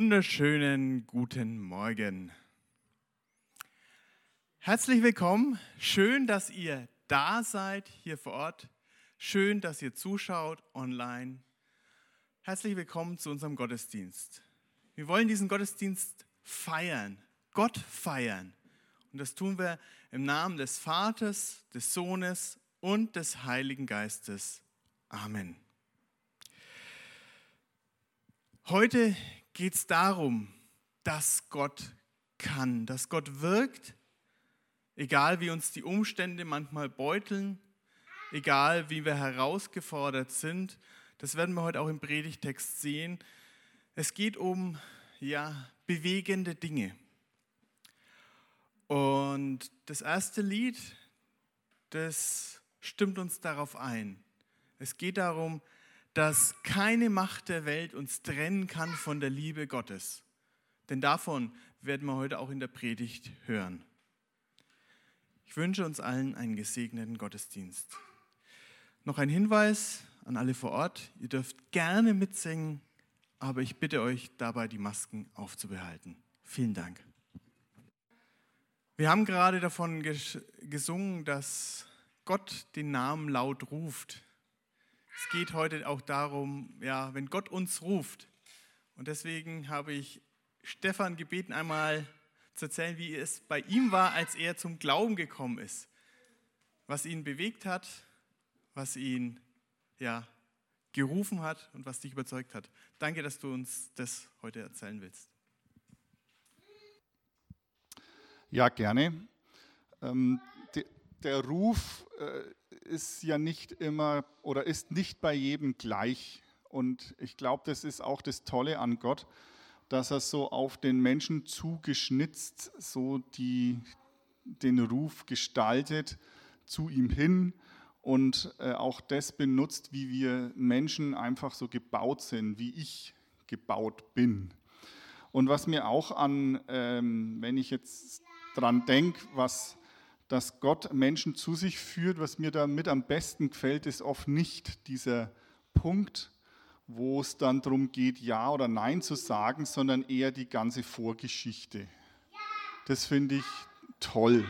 Wunderschönen guten Morgen. Herzlich willkommen. Schön, dass ihr da seid hier vor Ort. Schön, dass ihr zuschaut online. Herzlich willkommen zu unserem Gottesdienst. Wir wollen diesen Gottesdienst feiern, Gott feiern. Und das tun wir im Namen des Vaters, des Sohnes und des Heiligen Geistes. Amen. Heute geht es darum, dass Gott kann, dass Gott wirkt, egal wie uns die Umstände manchmal beuteln, egal wie wir herausgefordert sind. Das werden wir heute auch im Predigtext sehen. Es geht um ja, bewegende Dinge. Und das erste Lied, das stimmt uns darauf ein. Es geht darum, dass keine Macht der Welt uns trennen kann von der Liebe Gottes. Denn davon werden wir heute auch in der Predigt hören. Ich wünsche uns allen einen gesegneten Gottesdienst. Noch ein Hinweis an alle vor Ort. Ihr dürft gerne mitsingen, aber ich bitte euch dabei, die Masken aufzubehalten. Vielen Dank. Wir haben gerade davon gesungen, dass Gott den Namen laut ruft. Es geht heute auch darum, ja, wenn Gott uns ruft. Und deswegen habe ich Stefan gebeten, einmal zu erzählen, wie es bei ihm war, als er zum Glauben gekommen ist. Was ihn bewegt hat, was ihn ja, gerufen hat und was dich überzeugt hat. Danke, dass du uns das heute erzählen willst. Ja, gerne. Ähm, der Ruf äh, ist ja nicht immer oder ist nicht bei jedem gleich. Und ich glaube, das ist auch das Tolle an Gott, dass er so auf den Menschen zugeschnitzt, so die, den Ruf gestaltet zu ihm hin und äh, auch das benutzt, wie wir Menschen einfach so gebaut sind, wie ich gebaut bin. Und was mir auch an, ähm, wenn ich jetzt dran denke, was dass Gott Menschen zu sich führt. Was mir damit am besten gefällt, ist oft nicht dieser Punkt, wo es dann darum geht, Ja oder Nein zu sagen, sondern eher die ganze Vorgeschichte. Das finde ich toll.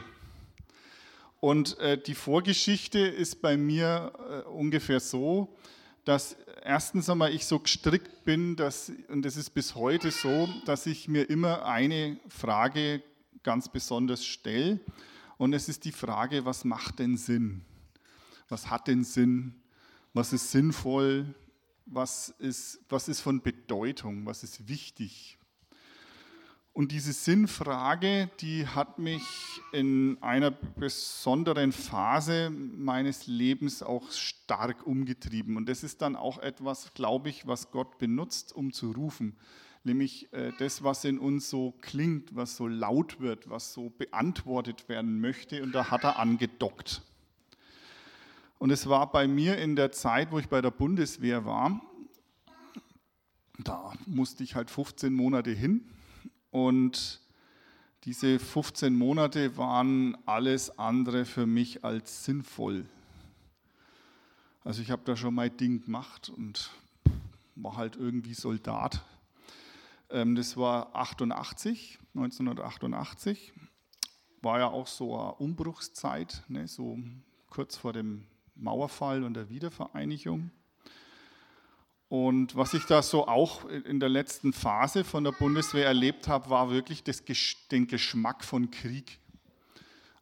Und äh, die Vorgeschichte ist bei mir äh, ungefähr so, dass erstens einmal ich so gestrickt bin, dass, und das ist bis heute so, dass ich mir immer eine Frage ganz besonders stelle. Und es ist die Frage, was macht denn Sinn? Was hat denn Sinn? Was ist sinnvoll? Was ist, was ist von Bedeutung? Was ist wichtig? Und diese Sinnfrage, die hat mich in einer besonderen Phase meines Lebens auch stark umgetrieben. Und das ist dann auch etwas, glaube ich, was Gott benutzt, um zu rufen nämlich äh, das, was in uns so klingt, was so laut wird, was so beantwortet werden möchte. Und da hat er angedockt. Und es war bei mir in der Zeit, wo ich bei der Bundeswehr war, da musste ich halt 15 Monate hin. Und diese 15 Monate waren alles andere für mich als sinnvoll. Also ich habe da schon mein Ding gemacht und war halt irgendwie Soldat das war 88, 1988. War ja auch so eine Umbruchszeit, ne, so kurz vor dem Mauerfall und der Wiedervereinigung. Und was ich da so auch in der letzten Phase von der Bundeswehr erlebt habe, war wirklich das, den Geschmack von Krieg.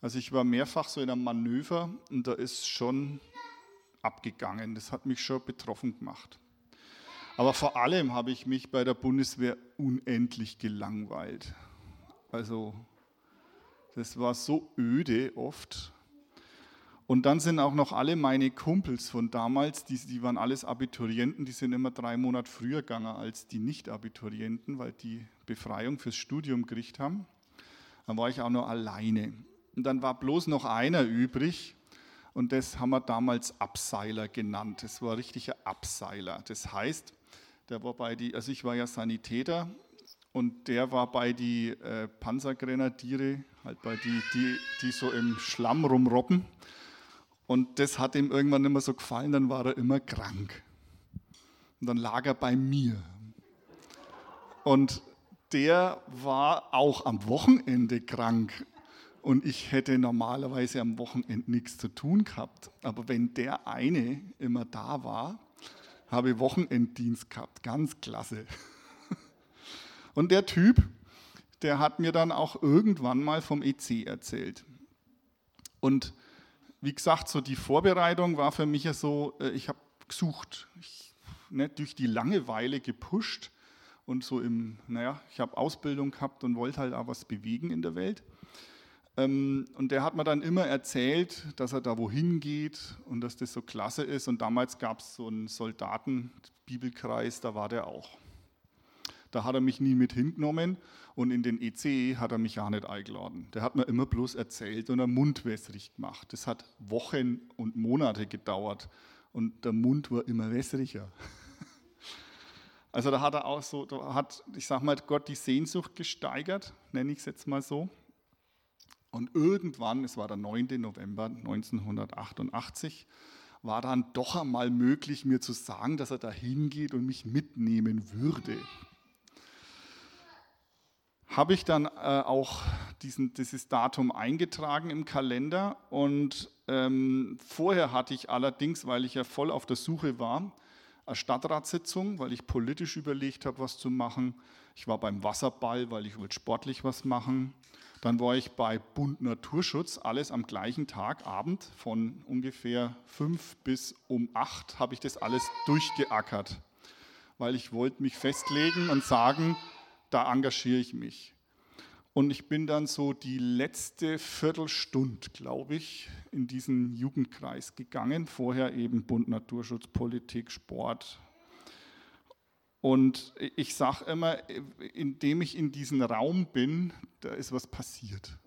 Also ich war mehrfach so in einem Manöver und da ist schon abgegangen. Das hat mich schon betroffen gemacht. Aber vor allem habe ich mich bei der Bundeswehr unendlich gelangweilt. Also das war so öde oft. Und dann sind auch noch alle meine Kumpels von damals, die, die waren alles Abiturienten, die sind immer drei Monate früher gegangen als die Nicht-Abiturienten, weil die Befreiung fürs Studium gekriegt haben. Dann war ich auch nur alleine. Und dann war bloß noch einer übrig, und das haben wir damals Abseiler genannt. Das war richtiger Abseiler. Das heißt, der war bei die, also ich war ja Sanitäter und der war bei die äh, Panzergrenadiere, halt bei die, die, die so im Schlamm rumrobben. Und das hat ihm irgendwann immer so gefallen, dann war er immer krank. Und dann lag er bei mir. Und der war auch am Wochenende krank. Und ich hätte normalerweise am Wochenende nichts zu tun gehabt. Aber wenn der eine immer da war, habe Wochenenddienst gehabt. Ganz klasse. Und der Typ, der hat mir dann auch irgendwann mal vom EC erzählt. Und wie gesagt, so die Vorbereitung war für mich ja so, äh, ich habe gesucht, ich, ne, durch die Langeweile gepusht und so im, naja, ich habe Ausbildung gehabt und wollte halt auch was bewegen in der Welt. Ähm, und der hat mir dann immer erzählt, dass er da wohin geht und dass das so klasse ist. Und damals gab es so einen Soldatenbibelkreis, da war der auch. Da hat er mich nie mit hingenommen und in den EC hat er mich auch nicht eingeladen. Der hat mir immer bloß erzählt und einen Mund wässrig gemacht. Das hat Wochen und Monate gedauert und der Mund war immer wässriger. Also da hat er auch so, da hat, ich sag mal, Gott die Sehnsucht gesteigert, nenne ich es jetzt mal so. Und irgendwann, es war der 9. November 1988, war dann doch einmal möglich, mir zu sagen, dass er da hingeht und mich mitnehmen würde habe ich dann äh, auch diesen, dieses Datum eingetragen im Kalender und ähm, vorher hatte ich allerdings, weil ich ja voll auf der Suche war, eine Stadtratssitzung, weil ich politisch überlegt habe, was zu machen. Ich war beim Wasserball, weil ich wollte sportlich was machen. Dann war ich bei Bund Naturschutz, alles am gleichen Tag, Abend, von ungefähr fünf bis um acht habe ich das alles durchgeackert, weil ich wollte mich festlegen und sagen, da engagiere ich mich. Und ich bin dann so die letzte Viertelstunde, glaube ich, in diesen Jugendkreis gegangen. Vorher eben Bund Naturschutz, Politik, Sport. Und ich sage immer, indem ich in diesem Raum bin, da ist was passiert.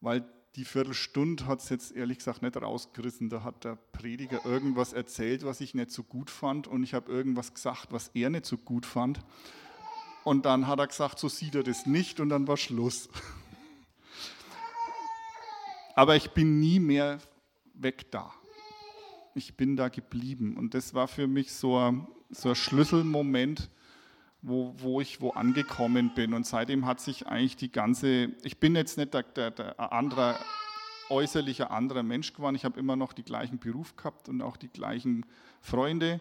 Weil die Viertelstunde hat es jetzt ehrlich gesagt nicht rausgerissen. Da hat der Prediger irgendwas erzählt, was ich nicht so gut fand. Und ich habe irgendwas gesagt, was er nicht so gut fand. Und dann hat er gesagt, so sieht er das nicht und dann war Schluss. Aber ich bin nie mehr weg da. Ich bin da geblieben. Und das war für mich so ein, so ein Schlüsselmoment, wo, wo ich wo angekommen bin. Und seitdem hat sich eigentlich die ganze, ich bin jetzt nicht der, der, der andere, äußerlicher anderer Mensch geworden. Ich habe immer noch die gleichen Beruf gehabt und auch die gleichen Freunde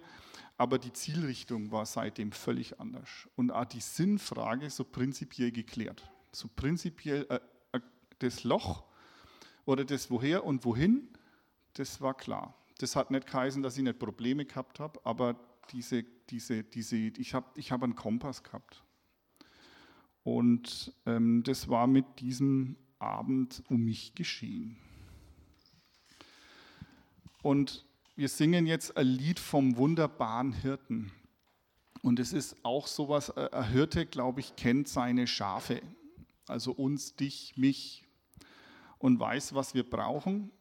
aber die Zielrichtung war seitdem völlig anders. Und auch die Sinnfrage so prinzipiell geklärt. So prinzipiell äh, äh, das Loch oder das Woher und Wohin, das war klar. Das hat nicht geheißen, dass ich nicht Probleme gehabt habe, aber diese, diese, diese, ich habe ich hab einen Kompass gehabt. Und ähm, das war mit diesem Abend um mich geschehen. Und wir singen jetzt ein Lied vom wunderbaren Hirten. Und es ist auch sowas, äh, ein Hirte, glaube ich, kennt seine Schafe, also uns, dich, mich, und weiß, was wir brauchen.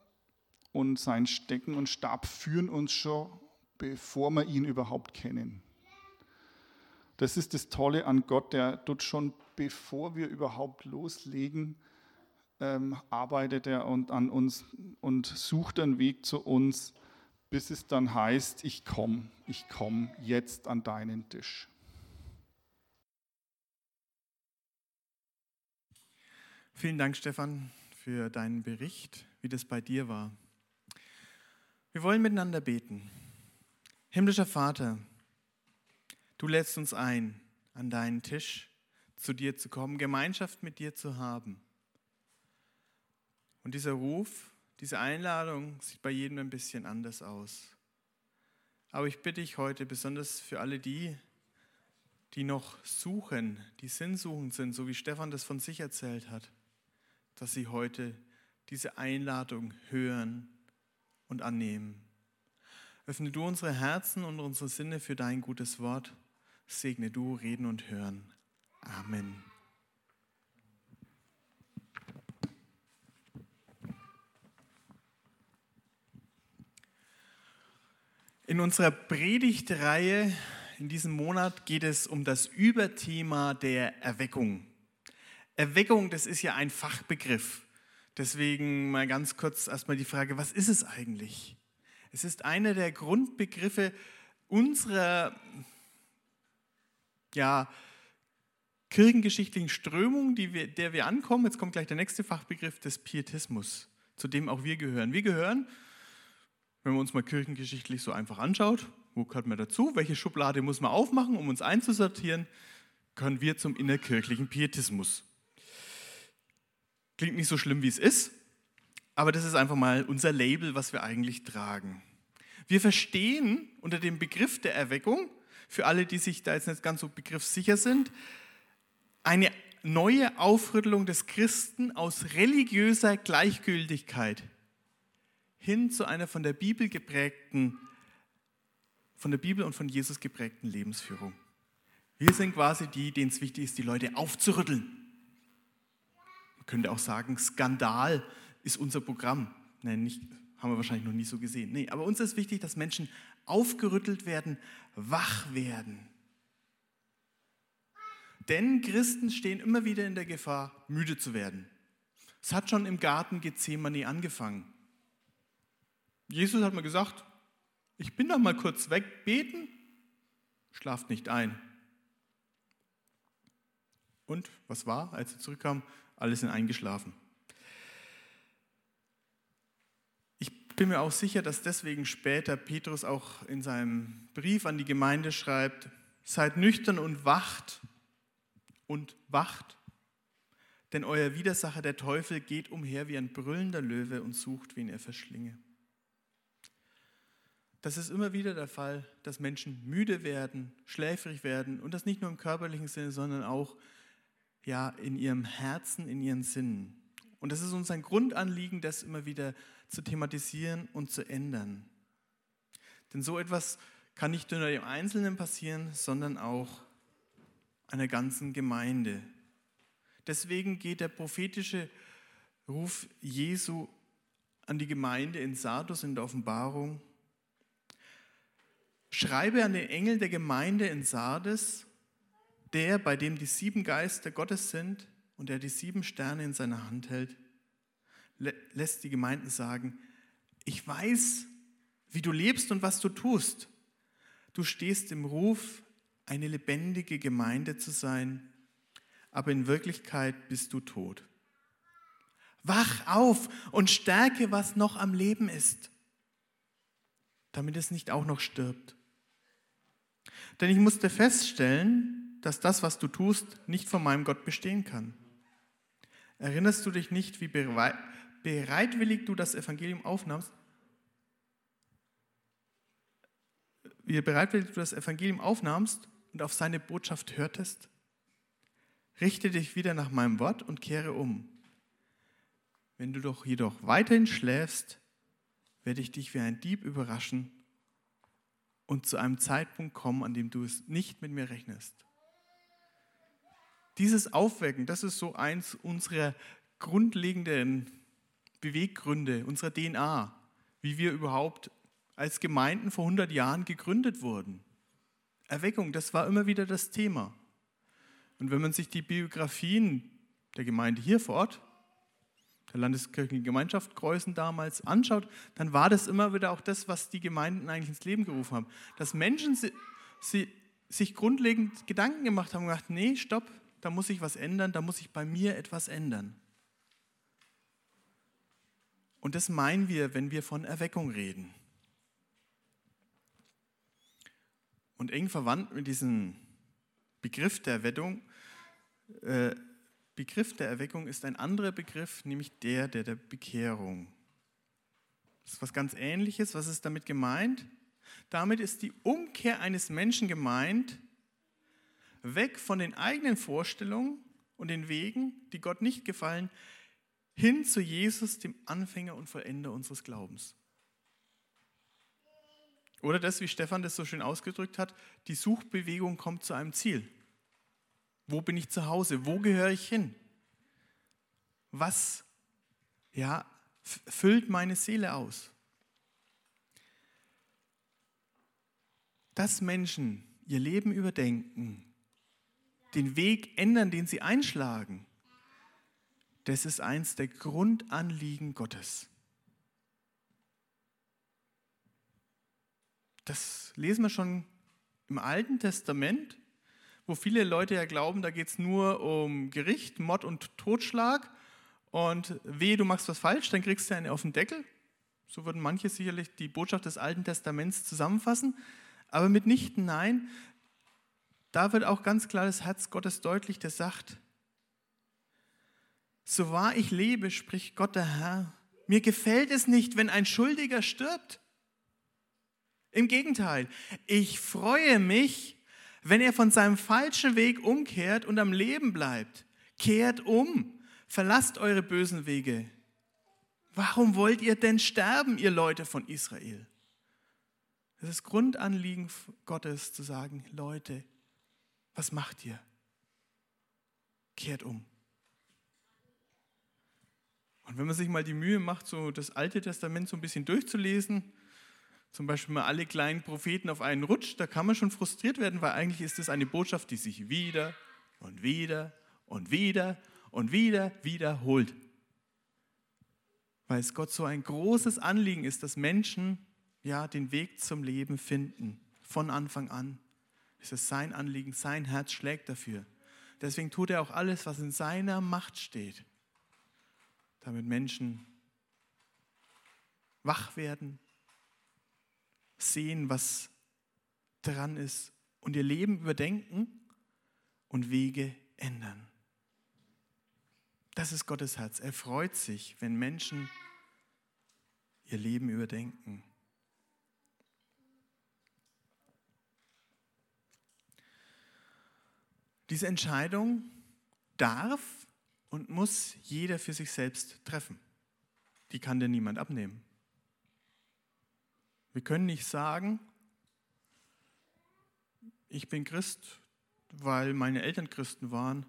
Und sein Stecken und Stab führen uns schon, bevor wir ihn überhaupt kennen. Das ist das Tolle an Gott, der tut schon, bevor wir überhaupt loslegen, ähm, arbeitet er und, an uns und sucht einen Weg zu uns bis es dann heißt, ich komme, ich komme jetzt an deinen Tisch. Vielen Dank, Stefan, für deinen Bericht, wie das bei dir war. Wir wollen miteinander beten. Himmlischer Vater, du lädst uns ein, an deinen Tisch zu dir zu kommen, Gemeinschaft mit dir zu haben. Und dieser Ruf, diese Einladung sieht bei jedem ein bisschen anders aus. Aber ich bitte dich heute besonders für alle die, die noch suchen, die sinnsuchend sind, so wie Stefan das von sich erzählt hat, dass sie heute diese Einladung hören und annehmen. Öffne du unsere Herzen und unsere Sinne für dein gutes Wort. Segne du Reden und Hören. Amen. In unserer Predigtreihe in diesem Monat geht es um das Überthema der Erweckung. Erweckung, das ist ja ein Fachbegriff. Deswegen mal ganz kurz erstmal die Frage, was ist es eigentlich? Es ist einer der Grundbegriffe unserer ja, kirchengeschichtlichen Strömung, wir, der wir ankommen. Jetzt kommt gleich der nächste Fachbegriff des Pietismus, zu dem auch wir gehören. Wir gehören, wenn man uns mal kirchengeschichtlich so einfach anschaut, wo gehört man dazu, welche Schublade muss man aufmachen, um uns einzusortieren, gehören wir zum innerkirchlichen Pietismus. Klingt nicht so schlimm, wie es ist, aber das ist einfach mal unser Label, was wir eigentlich tragen. Wir verstehen unter dem Begriff der Erweckung, für alle, die sich da jetzt nicht ganz so begriffssicher sind, eine neue Aufrüttelung des Christen aus religiöser Gleichgültigkeit hin zu einer von der Bibel geprägten, von der Bibel und von Jesus geprägten Lebensführung. Wir sind quasi die, denen es wichtig ist, die Leute aufzurütteln. Man könnte auch sagen, Skandal ist unser Programm. Nein, nicht, haben wir wahrscheinlich noch nie so gesehen. Nee, aber uns ist wichtig, dass Menschen aufgerüttelt werden, wach werden. Denn Christen stehen immer wieder in der Gefahr, müde zu werden. Es hat schon im Garten Gethsemane angefangen. Jesus hat mir gesagt, ich bin da mal kurz weg, beten, schlaft nicht ein. Und was war, als er zurückkam? Alle sind eingeschlafen. Ich bin mir auch sicher, dass deswegen später Petrus auch in seinem Brief an die Gemeinde schreibt, seid nüchtern und wacht und wacht, denn euer Widersacher, der Teufel, geht umher wie ein brüllender Löwe und sucht, wen er verschlinge. Das ist immer wieder der Fall, dass Menschen müde werden, schläfrig werden und das nicht nur im körperlichen Sinne, sondern auch ja, in ihrem Herzen, in ihren Sinnen. Und das ist uns ein Grundanliegen, das immer wieder zu thematisieren und zu ändern. Denn so etwas kann nicht nur dem Einzelnen passieren, sondern auch einer ganzen Gemeinde. Deswegen geht der prophetische Ruf Jesu an die Gemeinde in Sardus in der Offenbarung. Schreibe an den Engel der Gemeinde in Sardes, der, bei dem die sieben Geister Gottes sind und der die sieben Sterne in seiner Hand hält, lässt die Gemeinden sagen, ich weiß, wie du lebst und was du tust. Du stehst im Ruf eine lebendige Gemeinde zu sein, aber in Wirklichkeit bist du tot. Wach auf und stärke, was noch am Leben ist, damit es nicht auch noch stirbt. Denn ich musste feststellen, dass das, was du tust, nicht von meinem Gott bestehen kann. Erinnerst du dich nicht, wie bereitwillig du das Evangelium aufnahmst? Wie bereitwillig du das Evangelium aufnahmst und auf seine Botschaft hörtest? Richte dich wieder nach meinem Wort und kehre um. Wenn du doch jedoch weiterhin schläfst, werde ich dich wie ein Dieb überraschen und zu einem Zeitpunkt kommen, an dem du es nicht mit mir rechnest. Dieses Aufwecken, das ist so eins unserer grundlegenden Beweggründe, unserer DNA, wie wir überhaupt als Gemeinden vor 100 Jahren gegründet wurden. Erweckung, das war immer wieder das Thema. Und wenn man sich die Biografien der Gemeinde hier vor Ort, der Landeskirchlichen Gemeinschaft Kreuzen damals anschaut, dann war das immer wieder auch das, was die Gemeinden eigentlich ins Leben gerufen haben. Dass Menschen sie, sie, sich grundlegend Gedanken gemacht haben und gesagt, nee, stopp, da muss ich was ändern, da muss ich bei mir etwas ändern. Und das meinen wir, wenn wir von Erweckung reden. Und eng verwandt mit diesem Begriff der Erweckung, äh, Begriff der Erweckung ist ein anderer Begriff, nämlich der der, der Bekehrung. Das ist was ganz Ähnliches. Was ist damit gemeint? Damit ist die Umkehr eines Menschen gemeint, weg von den eigenen Vorstellungen und den Wegen, die Gott nicht gefallen, hin zu Jesus, dem Anfänger und Vollender unseres Glaubens. Oder das, wie Stefan das so schön ausgedrückt hat, die Suchbewegung kommt zu einem Ziel. Wo bin ich zu Hause? Wo gehöre ich hin? Was ja, füllt meine Seele aus? Dass Menschen ihr Leben überdenken, den Weg ändern, den sie einschlagen, das ist eins der Grundanliegen Gottes. Das lesen wir schon im Alten Testament, wo viele Leute ja glauben, da geht es nur um Gericht, Mord und Totschlag. Und wehe, du machst was falsch, dann kriegst du eine auf den Deckel. So würden manche sicherlich die Botschaft des Alten Testaments zusammenfassen. Aber mitnichten nein. Da wird auch ganz klar das Herz Gottes deutlich, der sagt, so wahr ich lebe, spricht Gott der Herr, mir gefällt es nicht, wenn ein Schuldiger stirbt. Im Gegenteil, ich freue mich, wenn er von seinem falschen Weg umkehrt und am Leben bleibt. Kehrt um, verlasst eure bösen Wege. Warum wollt ihr denn sterben, ihr Leute von Israel? Das ist Grundanliegen Gottes zu sagen, Leute, was macht ihr? Kehrt um. Und wenn man sich mal die Mühe macht, so das Alte Testament so ein bisschen durchzulesen, zum Beispiel mal alle kleinen Propheten auf einen Rutsch, da kann man schon frustriert werden, weil eigentlich ist es eine Botschaft, die sich wieder und wieder und wieder und wieder wiederholt. Weil es Gott so ein großes Anliegen ist, dass Menschen ja den Weg zum Leben finden, von Anfang an. Es ist sein Anliegen, sein Herz schlägt dafür. Deswegen tut er auch alles, was in seiner Macht steht, damit Menschen wach werden, sehen, was dran ist und ihr Leben überdenken und Wege ändern. Das ist Gottes Herz. Er freut sich, wenn Menschen ihr Leben überdenken. Diese Entscheidung darf und muss jeder für sich selbst treffen. Die kann dir niemand abnehmen. Wir können nicht sagen, ich bin Christ, weil meine Eltern Christen waren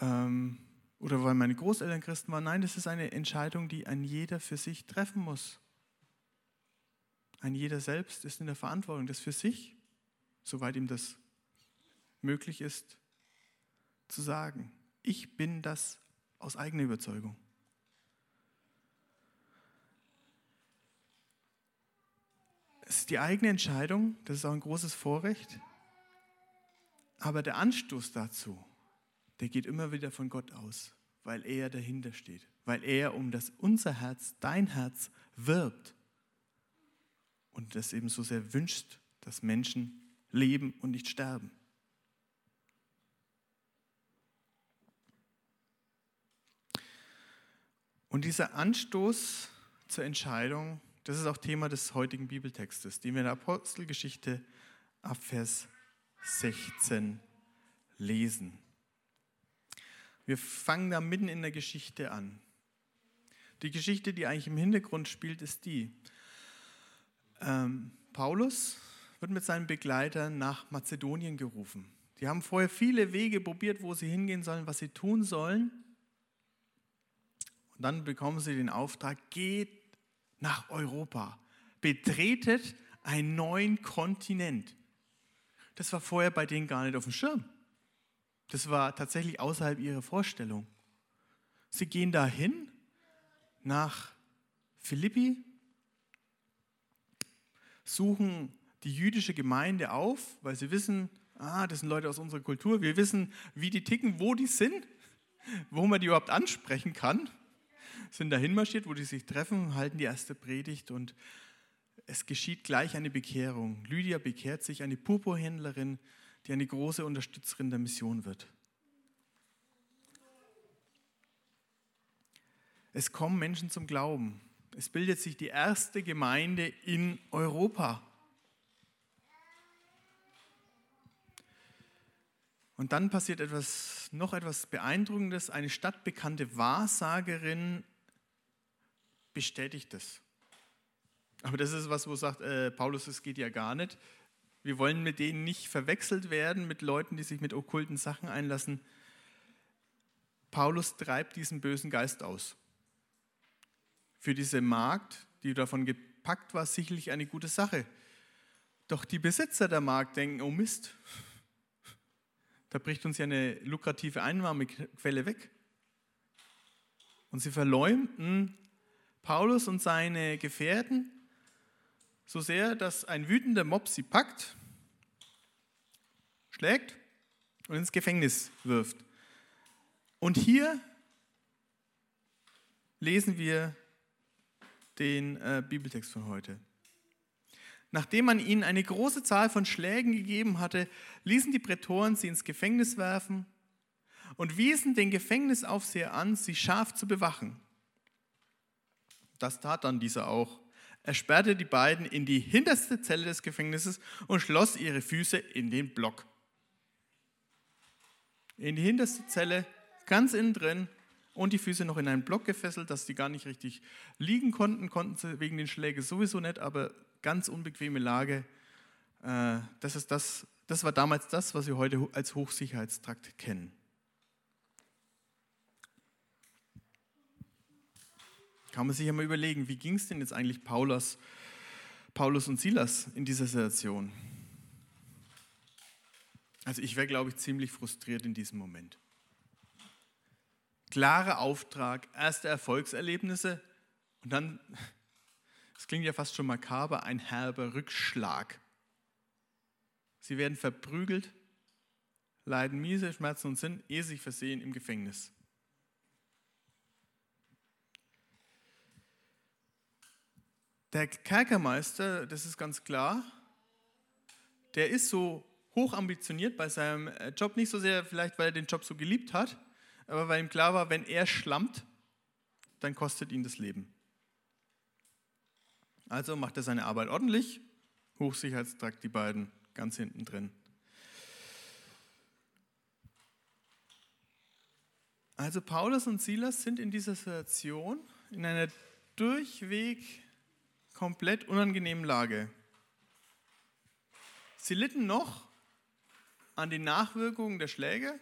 ähm, oder weil meine Großeltern Christen waren. Nein, das ist eine Entscheidung, die ein jeder für sich treffen muss. Ein jeder selbst ist in der Verantwortung, das für sich, soweit ihm das möglich ist, zu sagen. Ich bin das aus eigener Überzeugung. Es ist die eigene Entscheidung, das ist auch ein großes Vorrecht, aber der Anstoß dazu, der geht immer wieder von Gott aus, weil er dahinter steht, weil er um das unser Herz, dein Herz wirbt und das eben so sehr wünscht, dass Menschen leben und nicht sterben. Und dieser Anstoß zur Entscheidung, das ist auch Thema des heutigen Bibeltextes, den wir in der Apostelgeschichte ab Vers 16 lesen. Wir fangen da mitten in der Geschichte an. Die Geschichte, die eigentlich im Hintergrund spielt, ist die. Ähm, Paulus wird mit seinen Begleitern nach Mazedonien gerufen. Die haben vorher viele Wege probiert, wo sie hingehen sollen, was sie tun sollen. Und dann bekommen sie den Auftrag, geht nach Europa, betretet einen neuen Kontinent. Das war vorher bei denen gar nicht auf dem Schirm. Das war tatsächlich außerhalb ihrer Vorstellung. Sie gehen dahin nach Philippi, suchen die jüdische Gemeinde auf, weil sie wissen, ah, das sind Leute aus unserer Kultur, wir wissen, wie die ticken, wo die sind, wo man die überhaupt ansprechen kann sind dahin marschiert, wo die sich treffen, halten die erste Predigt und es geschieht gleich eine Bekehrung. Lydia bekehrt sich, eine Purpurhändlerin, die eine große Unterstützerin der Mission wird. Es kommen Menschen zum Glauben. Es bildet sich die erste Gemeinde in Europa. Und dann passiert etwas, noch etwas Beeindruckendes. Eine stadtbekannte Wahrsagerin bestätigt es. Aber das ist was, wo sagt äh, Paulus, es geht ja gar nicht. Wir wollen mit denen nicht verwechselt werden, mit Leuten, die sich mit okkulten Sachen einlassen. Paulus treibt diesen bösen Geist aus. Für diese Magd, die davon gepackt war, sicherlich eine gute Sache. Doch die Besitzer der Magd denken, oh Mist, da bricht uns ja eine lukrative Einnahmequelle weg. Und sie verleumden Paulus und seine Gefährten so sehr, dass ein wütender Mob sie packt, schlägt und ins Gefängnis wirft. Und hier lesen wir den äh, Bibeltext von heute. Nachdem man ihnen eine große Zahl von Schlägen gegeben hatte, ließen die Prätoren sie ins Gefängnis werfen und wiesen den Gefängnisaufseher an, sie scharf zu bewachen. Das tat dann dieser auch. Er sperrte die beiden in die hinterste Zelle des Gefängnisses und schloss ihre Füße in den Block. In die hinterste Zelle, ganz innen drin und die Füße noch in einen Block gefesselt, dass sie gar nicht richtig liegen konnten, konnten sie wegen den Schlägen sowieso nicht, aber ganz unbequeme Lage. Äh, das, ist das, das war damals das, was wir heute als Hochsicherheitstrakt kennen. Kann man sich ja mal überlegen, wie ging es denn jetzt eigentlich Paulus, Paulus und Silas in dieser Situation? Also ich wäre, glaube ich, ziemlich frustriert in diesem Moment. Klarer Auftrag, erste Erfolgserlebnisse und dann, das klingt ja fast schon makaber, ein herber Rückschlag. Sie werden verprügelt, leiden miese Schmerzen und sind, ehe sich versehen, im Gefängnis. Der Kerkermeister, das ist ganz klar, der ist so hoch ambitioniert bei seinem äh, Job, nicht so sehr vielleicht, weil er den Job so geliebt hat, aber weil ihm klar war, wenn er schlammt, dann kostet ihn das Leben. Also macht er seine Arbeit ordentlich, Hochsicherheitstrakt die beiden ganz hinten drin. Also Paulus und Silas sind in dieser Situation in einer durchweg komplett unangenehmen Lage. Sie litten noch an den Nachwirkungen der Schläge.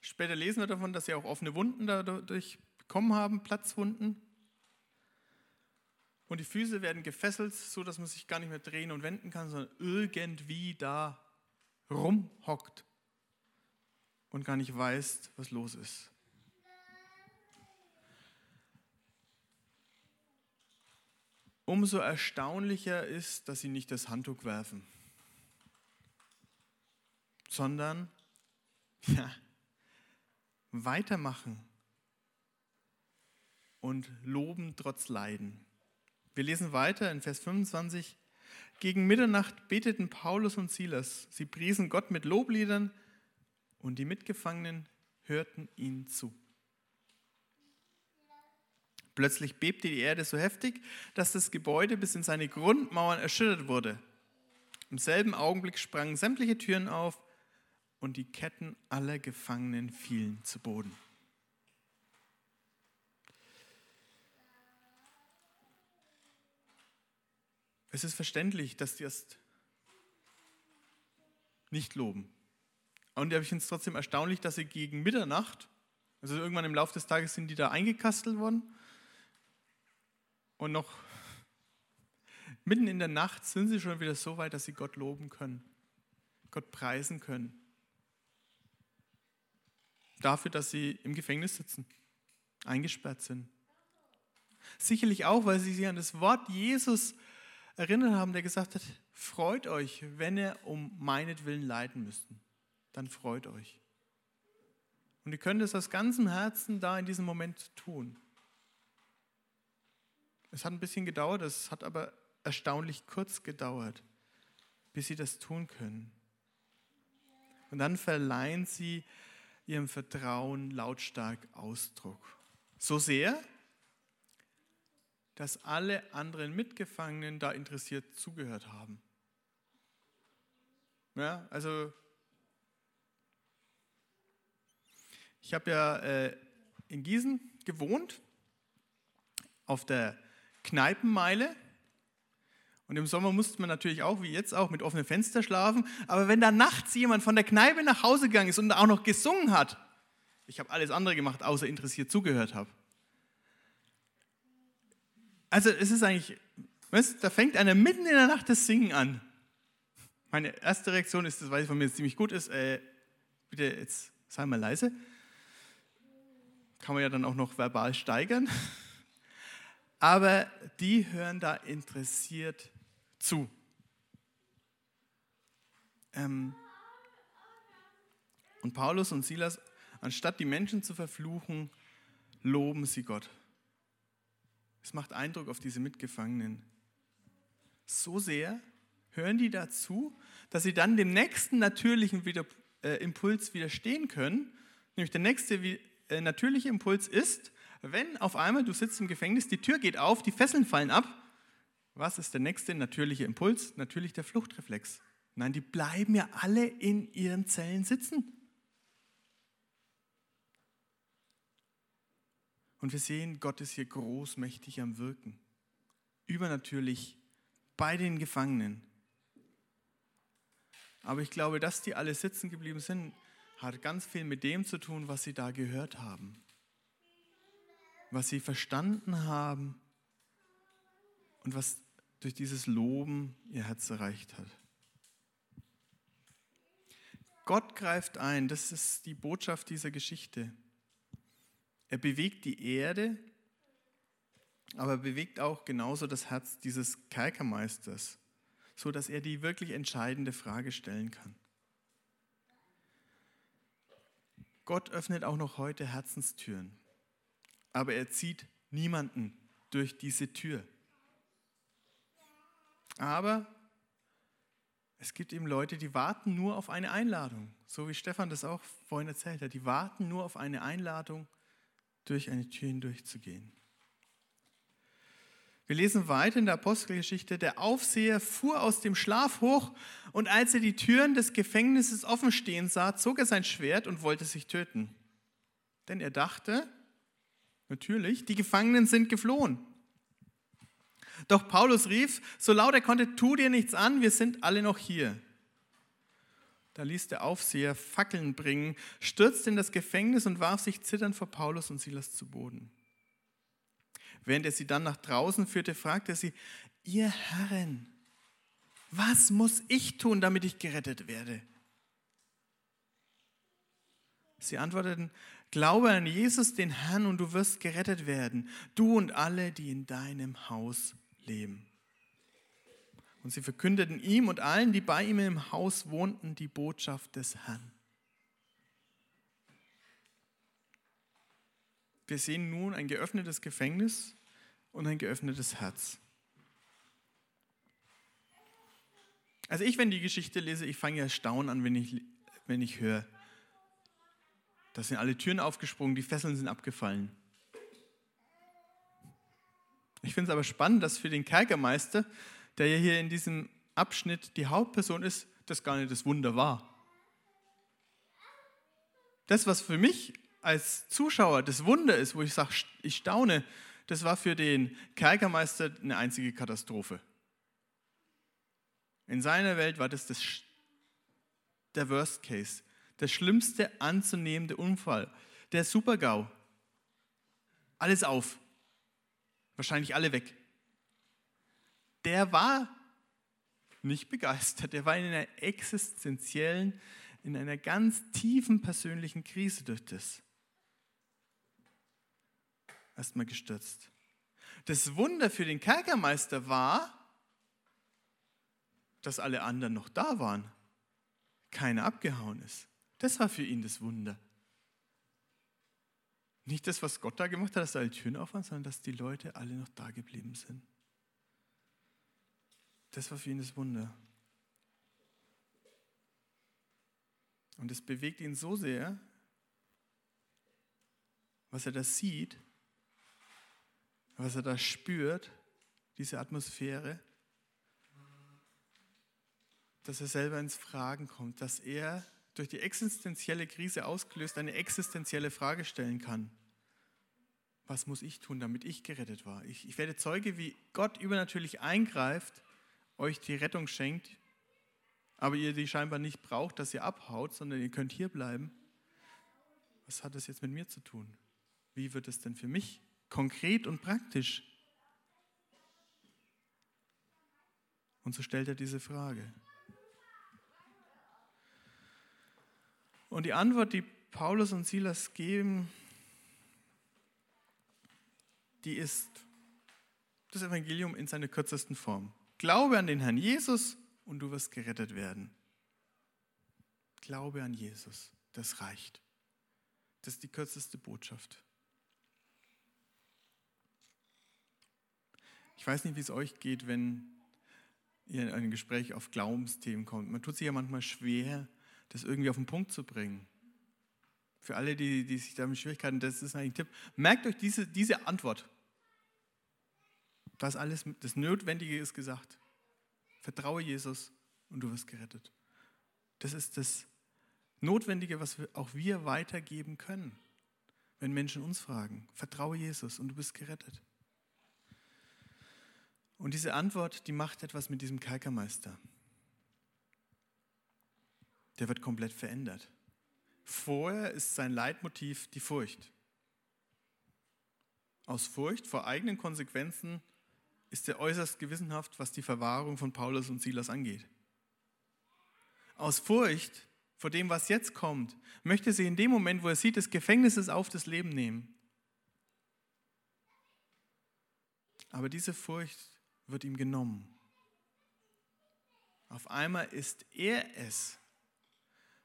Später lesen wir davon, dass sie auch offene Wunden dadurch bekommen haben, Platzwunden. Und die Füße werden gefesselt, so dass man sich gar nicht mehr drehen und wenden kann, sondern irgendwie da rumhockt und gar nicht weiß, was los ist. Umso erstaunlicher ist, dass sie nicht das Handtuch werfen, sondern ja, weitermachen und loben trotz Leiden. Wir lesen weiter in Vers 25. Gegen Mitternacht beteten Paulus und Silas. Sie priesen Gott mit Lobliedern und die Mitgefangenen hörten ihnen zu. Plötzlich bebte die Erde so heftig, dass das Gebäude bis in seine Grundmauern erschüttert wurde. Im selben Augenblick sprangen sämtliche Türen auf und die Ketten aller Gefangenen fielen zu Boden. Es ist verständlich, dass die erst nicht loben. Und ich finde es trotzdem erstaunlich, dass sie gegen Mitternacht, also irgendwann im Laufe des Tages sind die da eingekastelt worden, und noch mitten in der Nacht sind sie schon wieder so weit, dass sie Gott loben können, Gott preisen können. Dafür, dass sie im Gefängnis sitzen, eingesperrt sind. Sicherlich auch, weil sie sich an das Wort Jesus erinnert haben, der gesagt hat, freut euch, wenn ihr um meinetwillen leiden müsst. Dann freut euch. Und ihr könnt es aus ganzem Herzen da in diesem Moment tun. Es hat ein bisschen gedauert, es hat aber erstaunlich kurz gedauert, bis sie das tun können. Und dann verleihen sie ihrem Vertrauen lautstark Ausdruck. So sehr, dass alle anderen Mitgefangenen da interessiert zugehört haben. Ja, also ich habe ja äh, in Gießen gewohnt, auf der Kneipenmeile. Und im Sommer musste man natürlich auch, wie jetzt auch, mit offenen Fenstern schlafen. Aber wenn da nachts jemand von der Kneipe nach Hause gegangen ist und auch noch gesungen hat, ich habe alles andere gemacht, außer interessiert zugehört habe. Also es ist eigentlich, weißt, da fängt einer mitten in der Nacht das Singen an. Meine erste Reaktion ist, das weiß ich von mir ziemlich gut ist, äh, bitte jetzt sei mal leise. Kann man ja dann auch noch verbal steigern aber die hören da interessiert zu. Ähm, Und Paulus und Silas, anstatt die Menschen zu verfluchen, loben sie Gott. Es macht Eindruck auf diese Mitgefangenen. So sehr hören die dazu, dass sie dann dem nächsten natürlichen Wider äh, Impuls widerstehen können. Nämlich der nächste äh, natürliche Impuls ist, wenn auf einmal du sitzt im Gefängnis, die Tür geht auf, die Fesseln fallen ab. Was ist der nächste natürliche Impuls? Natürlich der Fluchtreflex. Nein, die bleiben ja alle in ihren Zellen sitzen. Und wir sehen, Gott ist hier großmächtig am Wirken. Übernatürlich bei den Gefangenen. Aber ich glaube, dass die alle sitzen geblieben sind, hat ganz viel mit dem zu tun, was sie da gehört haben. Was sie verstanden haben und was durch dieses Loben ihr Herz erreicht hat. Gott greift ein, das ist die Botschaft dieser Geschichte. Er bewegt die Erde, aber er bewegt auch genauso das Herz dieses Kerkermeisters, so dass er die wirklich entscheidende Frage stellen kann. Gott öffnet auch noch heute Herzenstüren, aber er zieht niemanden durch diese Tür. Aber es gibt eben Leute, die warten nur auf eine Einladung, so wie Stefan das auch vorhin erzählt hat. Die warten nur auf eine Einladung durch eine Tür hindurchzugehen. Wir lesen weiter in der Apostelgeschichte, der Aufseher fuhr aus dem Schlaf hoch und als er die Türen des Gefängnisses offen stehen sah, zog er sein Schwert und wollte sich töten. Denn er dachte, natürlich, die Gefangenen sind geflohen. Doch Paulus rief, so laut er konnte, tu dir nichts an, wir sind alle noch hier. Da ließ der Aufseher Fackeln bringen, stürzte in das Gefängnis und warf sich zitternd vor Paulus und Silas zu Boden. Während er sie dann nach draußen führte, fragte er sie, ihr Herren, was muss ich tun, damit ich gerettet werde? Sie antworteten, glaube an Jesus, den Herrn, und du wirst gerettet werden, du und alle, die in deinem Haus leben. Und sie verkündeten ihm und allen, die bei ihm im Haus wohnten, die Botschaft des Herrn. Wir sehen nun ein geöffnetes Gefängnis und ein geöffnetes Herz. Also ich, wenn die Geschichte lese, ich fange ja staunen an, wenn ich, wenn ich höre, da sind alle Türen aufgesprungen, die Fesseln sind abgefallen. Ich finde es aber spannend, dass für den Kerkermeister der ja hier in diesem Abschnitt die Hauptperson ist, das gar nicht das Wunder war. Das, was für mich als Zuschauer das Wunder ist, wo ich sage, ich staune, das war für den Kerkermeister eine einzige Katastrophe. In seiner Welt war das, das der Worst Case, der schlimmste anzunehmende Unfall, der Supergau. Alles auf, wahrscheinlich alle weg der war nicht begeistert. Der war in einer existenziellen, in einer ganz tiefen persönlichen Krise durch das. Erstmal gestürzt. Das Wunder für den Kerkermeister war, dass alle anderen noch da waren. Keiner abgehauen ist. Das war für ihn das Wunder. Nicht das, was Gott da gemacht hat, dass da alle Türen auf waren, sondern dass die Leute alle noch da geblieben sind. Das war für ihn das Wunder. Und es bewegt ihn so sehr, was er da sieht, was er da spürt, diese Atmosphäre, dass er selber ins Fragen kommt, dass er durch die existenzielle Krise ausgelöst eine existenzielle Frage stellen kann. Was muss ich tun, damit ich gerettet war? Ich, ich werde Zeuge, wie Gott übernatürlich eingreift euch die Rettung schenkt, aber ihr die scheinbar nicht braucht, dass ihr abhaut, sondern ihr könnt hier bleiben. Was hat das jetzt mit mir zu tun? Wie wird es denn für mich konkret und praktisch? Und so stellt er diese Frage. Und die Antwort, die Paulus und Silas geben, die ist das Evangelium in seiner kürzesten Form. Glaube an den Herrn Jesus und du wirst gerettet werden. Glaube an Jesus. das reicht. Das ist die kürzeste Botschaft. Ich weiß nicht, wie es euch geht, wenn ihr in ein Gespräch auf Glaubensthemen kommt. Man tut sich ja manchmal schwer, das irgendwie auf den Punkt zu bringen. Für alle, die, die sich damit Schwierigkeiten, das ist ein Tipp. Merkt euch diese, diese Antwort. Das alles, das Notwendige ist gesagt. Vertraue Jesus und du wirst gerettet. Das ist das Notwendige, was wir, auch wir weitergeben können, wenn Menschen uns fragen. Vertraue Jesus und du bist gerettet. Und diese Antwort, die macht etwas mit diesem Kerkermeister. Der wird komplett verändert. Vorher ist sein Leitmotiv die Furcht. Aus Furcht vor eigenen Konsequenzen ist er äußerst gewissenhaft, was die Verwahrung von Paulus und Silas angeht. Aus Furcht vor dem, was jetzt kommt, möchte sie in dem Moment, wo er sieht, das Gefängnis ist auf, das Leben nehmen. Aber diese Furcht wird ihm genommen. Auf einmal ist er es,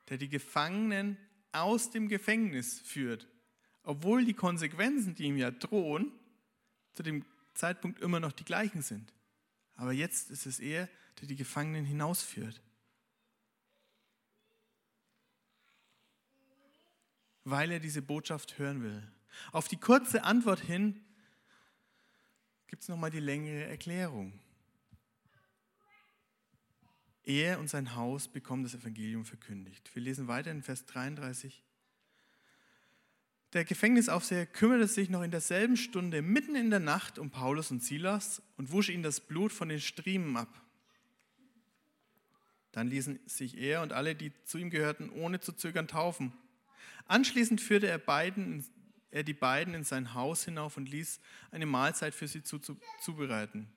der die Gefangenen aus dem Gefängnis führt, obwohl die Konsequenzen, die ihm ja drohen, zu dem Zeitpunkt immer noch die gleichen sind. Aber jetzt ist es er, der die Gefangenen hinausführt. Weil er diese Botschaft hören will. Auf die kurze Antwort hin gibt es nochmal die längere Erklärung. Er und sein Haus bekommen das Evangelium verkündigt. Wir lesen weiter in Vers 33. Der Gefängnisaufseher kümmerte sich noch in derselben Stunde mitten in der Nacht um Paulus und Silas und wusch ihnen das Blut von den Striemen ab. Dann ließen sich er und alle, die zu ihm gehörten, ohne zu zögern taufen. Anschließend führte er beiden er die beiden in sein Haus hinauf und ließ eine Mahlzeit für sie zu, zu, zubereiten.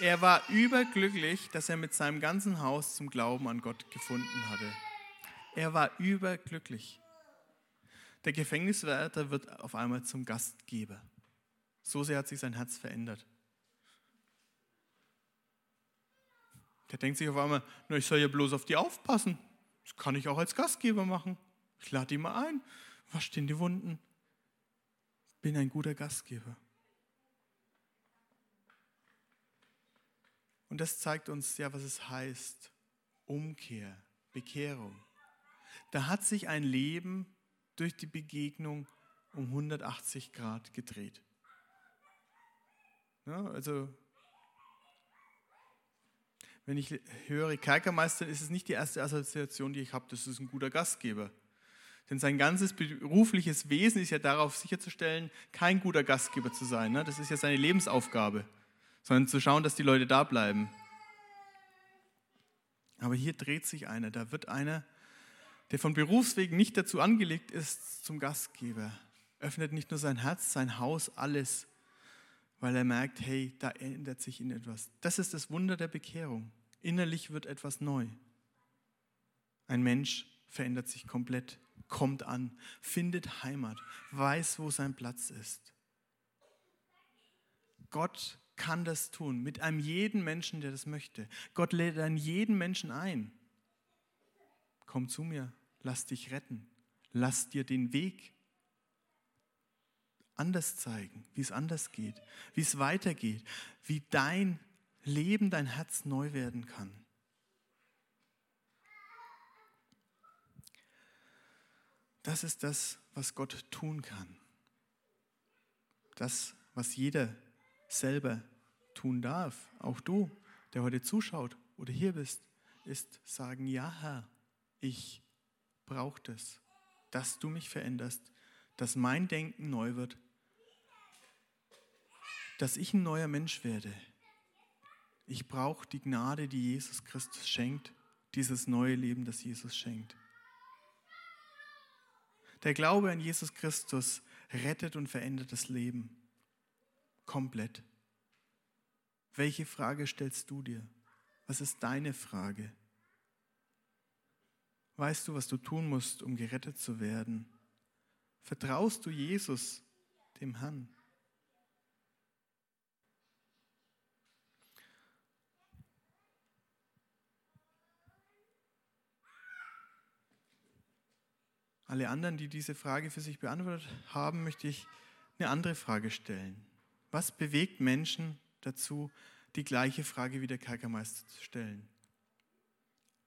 Er war überglücklich, dass er mit seinem ganzen Haus zum Glauben an Gott gefunden hatte. Er war überglücklich. Der Gefängniswärter wird auf einmal zum Gastgeber. So sehr hat sich sein Herz verändert. Der denkt sich auf einmal, na, ich soll ja bloß auf die aufpassen. Das kann ich auch als Gastgeber machen. Ich lade ihn mal ein, wasche den die Wunden, bin ein guter Gastgeber. Und das zeigt uns ja, was es heißt. Umkehr, Bekehrung. Da hat sich ein Leben durch die Begegnung um 180 Grad gedreht. Ja, also, wenn ich höre Kerkermeister, ist es nicht die erste Assoziation, die ich habe, das ist ein guter Gastgeber. Denn sein ganzes berufliches Wesen ist ja darauf sicherzustellen, kein guter Gastgeber zu sein. Ne? Das ist ja seine Lebensaufgabe, sondern zu schauen, dass die Leute da bleiben. Aber hier dreht sich einer, da wird einer, der von Berufswegen nicht dazu angelegt ist, zum Gastgeber. Öffnet nicht nur sein Herz, sein Haus, alles, weil er merkt, hey, da ändert sich in etwas. Das ist das Wunder der Bekehrung. Innerlich wird etwas neu. Ein Mensch verändert sich komplett kommt an, findet Heimat, weiß, wo sein Platz ist. Gott kann das tun mit einem jeden Menschen, der das möchte. Gott lädt an jeden Menschen ein. Komm zu mir, lass dich retten, lass dir den Weg anders zeigen, wie es anders geht, wie es weitergeht, wie dein Leben, dein Herz neu werden kann. Das ist das, was Gott tun kann. Das, was jeder selber tun darf, auch du, der heute zuschaut oder hier bist, ist sagen, ja Herr, ich brauche das, dass du mich veränderst, dass mein Denken neu wird, dass ich ein neuer Mensch werde. Ich brauche die Gnade, die Jesus Christus schenkt, dieses neue Leben, das Jesus schenkt. Der Glaube an Jesus Christus rettet und verändert das Leben. Komplett. Welche Frage stellst du dir? Was ist deine Frage? Weißt du, was du tun musst, um gerettet zu werden? Vertraust du Jesus, dem Herrn? alle anderen, die diese Frage für sich beantwortet haben, möchte ich eine andere Frage stellen. Was bewegt Menschen dazu, die gleiche Frage wie der Kerkermeister zu stellen?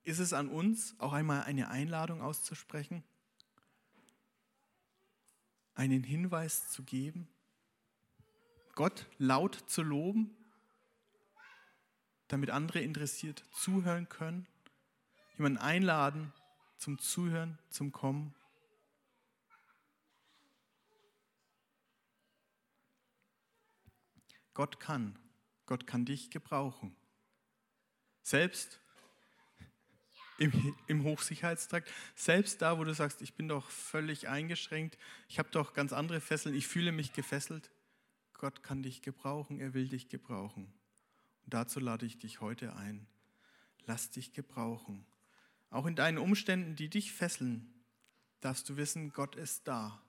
Ist es an uns, auch einmal eine Einladung auszusprechen? Einen Hinweis zu geben? Gott laut zu loben? Damit andere interessiert zuhören können? Jemanden einladen zum Zuhören, zum Kommen? Gott kann. Gott kann dich gebrauchen. Selbst im, im Hochsicherheitstrakt, selbst da, wo du sagst, ich bin doch völlig eingeschränkt, ich habe doch ganz andere Fesseln, ich fühle mich gefesselt. Gott kann dich gebrauchen, er will dich gebrauchen. Und dazu lade ich dich heute ein. Lass dich gebrauchen. Auch in deinen Umständen, die dich fesseln, darfst du wissen, Gott ist da.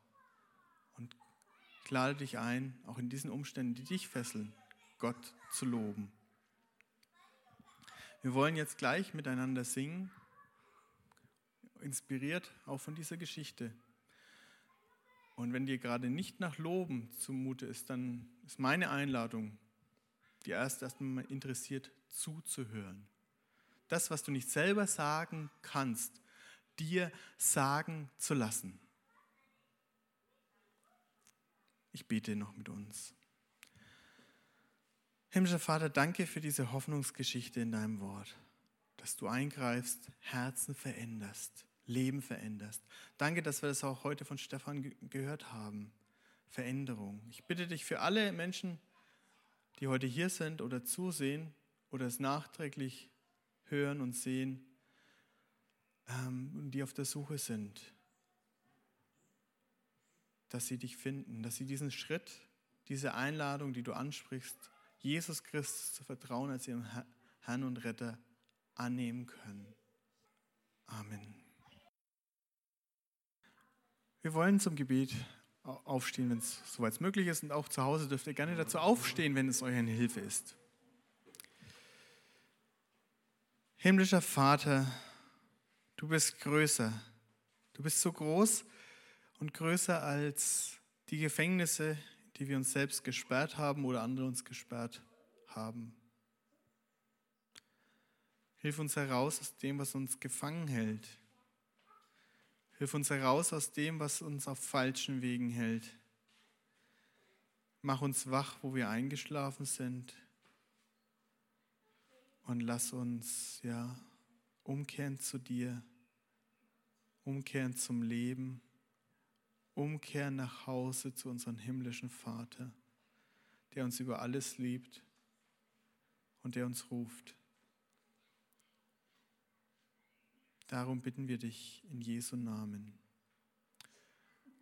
Ich lade dich ein, auch in diesen Umständen, die dich fesseln, Gott zu loben. Wir wollen jetzt gleich miteinander singen, inspiriert auch von dieser Geschichte. Und wenn dir gerade nicht nach Loben zumute ist, dann ist meine Einladung, dir erst erstmal interessiert zuzuhören. Das, was du nicht selber sagen kannst, dir sagen zu lassen. Ich bete noch mit uns. Himmlischer Vater, danke für diese Hoffnungsgeschichte in deinem Wort, dass du eingreifst, Herzen veränderst, Leben veränderst. Danke, dass wir das auch heute von Stefan gehört haben. Veränderung. Ich bitte dich für alle Menschen, die heute hier sind oder zusehen oder es nachträglich hören und sehen, ähm, die auf der Suche sind, dass sie dich finden, dass sie diesen Schritt, diese Einladung, die du ansprichst, Jesus Christus zu vertrauen als ihrem Herrn und Retter annehmen können. Amen. Wir wollen zum Gebet aufstehen, wenn es soweit möglich ist. Und auch zu Hause dürft ihr gerne dazu aufstehen, wenn es euch eine Hilfe ist. Himmlischer Vater, du bist größer. Du bist so groß und größer als die Gefängnisse, die wir uns selbst gesperrt haben oder andere uns gesperrt haben. Hilf uns heraus aus dem, was uns gefangen hält. Hilf uns heraus aus dem, was uns auf falschen Wegen hält. Mach uns wach, wo wir eingeschlafen sind. Und lass uns ja umkehren zu dir, umkehren zum Leben umkehren nach Hause zu unserem himmlischen Vater, der uns über alles liebt und der uns ruft. Darum bitten wir dich in Jesu Namen.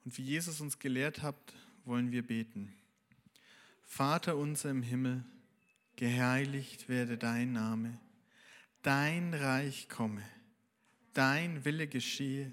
Und wie Jesus uns gelehrt hat, wollen wir beten. Vater unser im Himmel, geheiligt werde dein Name, dein Reich komme, dein Wille geschehe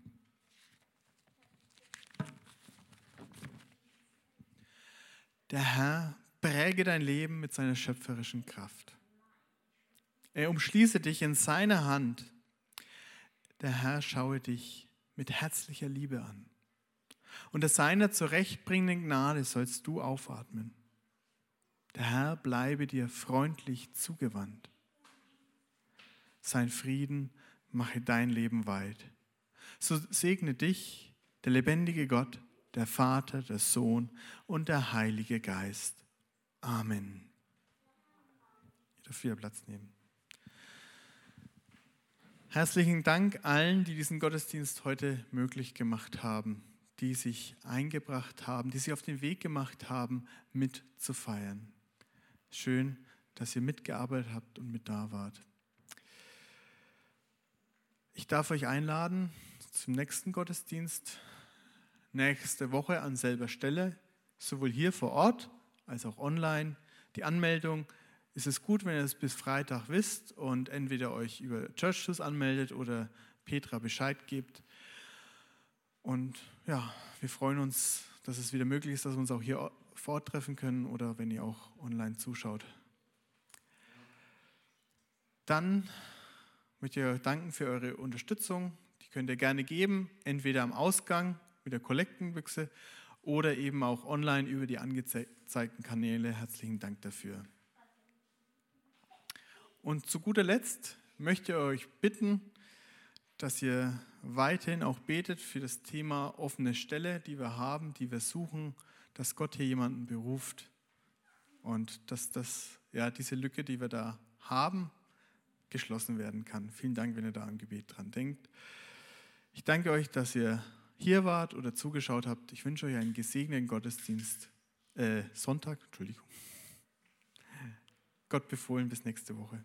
Der Herr präge dein Leben mit seiner schöpferischen Kraft. Er umschließe dich in seiner Hand. Der Herr schaue dich mit herzlicher Liebe an. Unter seiner zurechtbringenden Gnade sollst du aufatmen. Der Herr bleibe dir freundlich zugewandt. Sein Frieden mache dein Leben weit. So segne dich der lebendige Gott, der Vater, der Sohn und der Heilige Geist. Amen. Ihr dürft wieder Platz nehmen. Herzlichen Dank allen, die diesen Gottesdienst heute möglich gemacht haben, die sich eingebracht haben, die sich auf den Weg gemacht haben, mitzufeiern. Schön, dass ihr mitgearbeitet habt und mit da wart. Ich darf euch einladen zum nächsten Gottesdienst nächste Woche an selber Stelle, sowohl hier vor Ort als auch online. Die Anmeldung ist es gut, wenn ihr es bis Freitag wisst und entweder euch über Churches anmeldet oder Petra Bescheid gebt. Und ja, wir freuen uns, dass es wieder möglich ist, dass wir uns auch hier vortreffen können oder wenn ihr auch online zuschaut. Dann möchte ich euch danken für eure Unterstützung. Die könnt ihr gerne geben, entweder am Ausgang mit der Kollektenbüchse oder eben auch online über die angezeigten Kanäle. Herzlichen Dank dafür. Und zu guter Letzt möchte ich euch bitten, dass ihr weiterhin auch betet für das Thema offene Stelle, die wir haben, die wir suchen, dass Gott hier jemanden beruft und dass das, ja, diese Lücke, die wir da haben, geschlossen werden kann. Vielen Dank, wenn ihr da im Gebet dran denkt. Ich danke euch, dass ihr hier wart oder zugeschaut habt. Ich wünsche euch einen gesegneten Gottesdienst. Äh, Sonntag, Entschuldigung. Gott befohlen bis nächste Woche.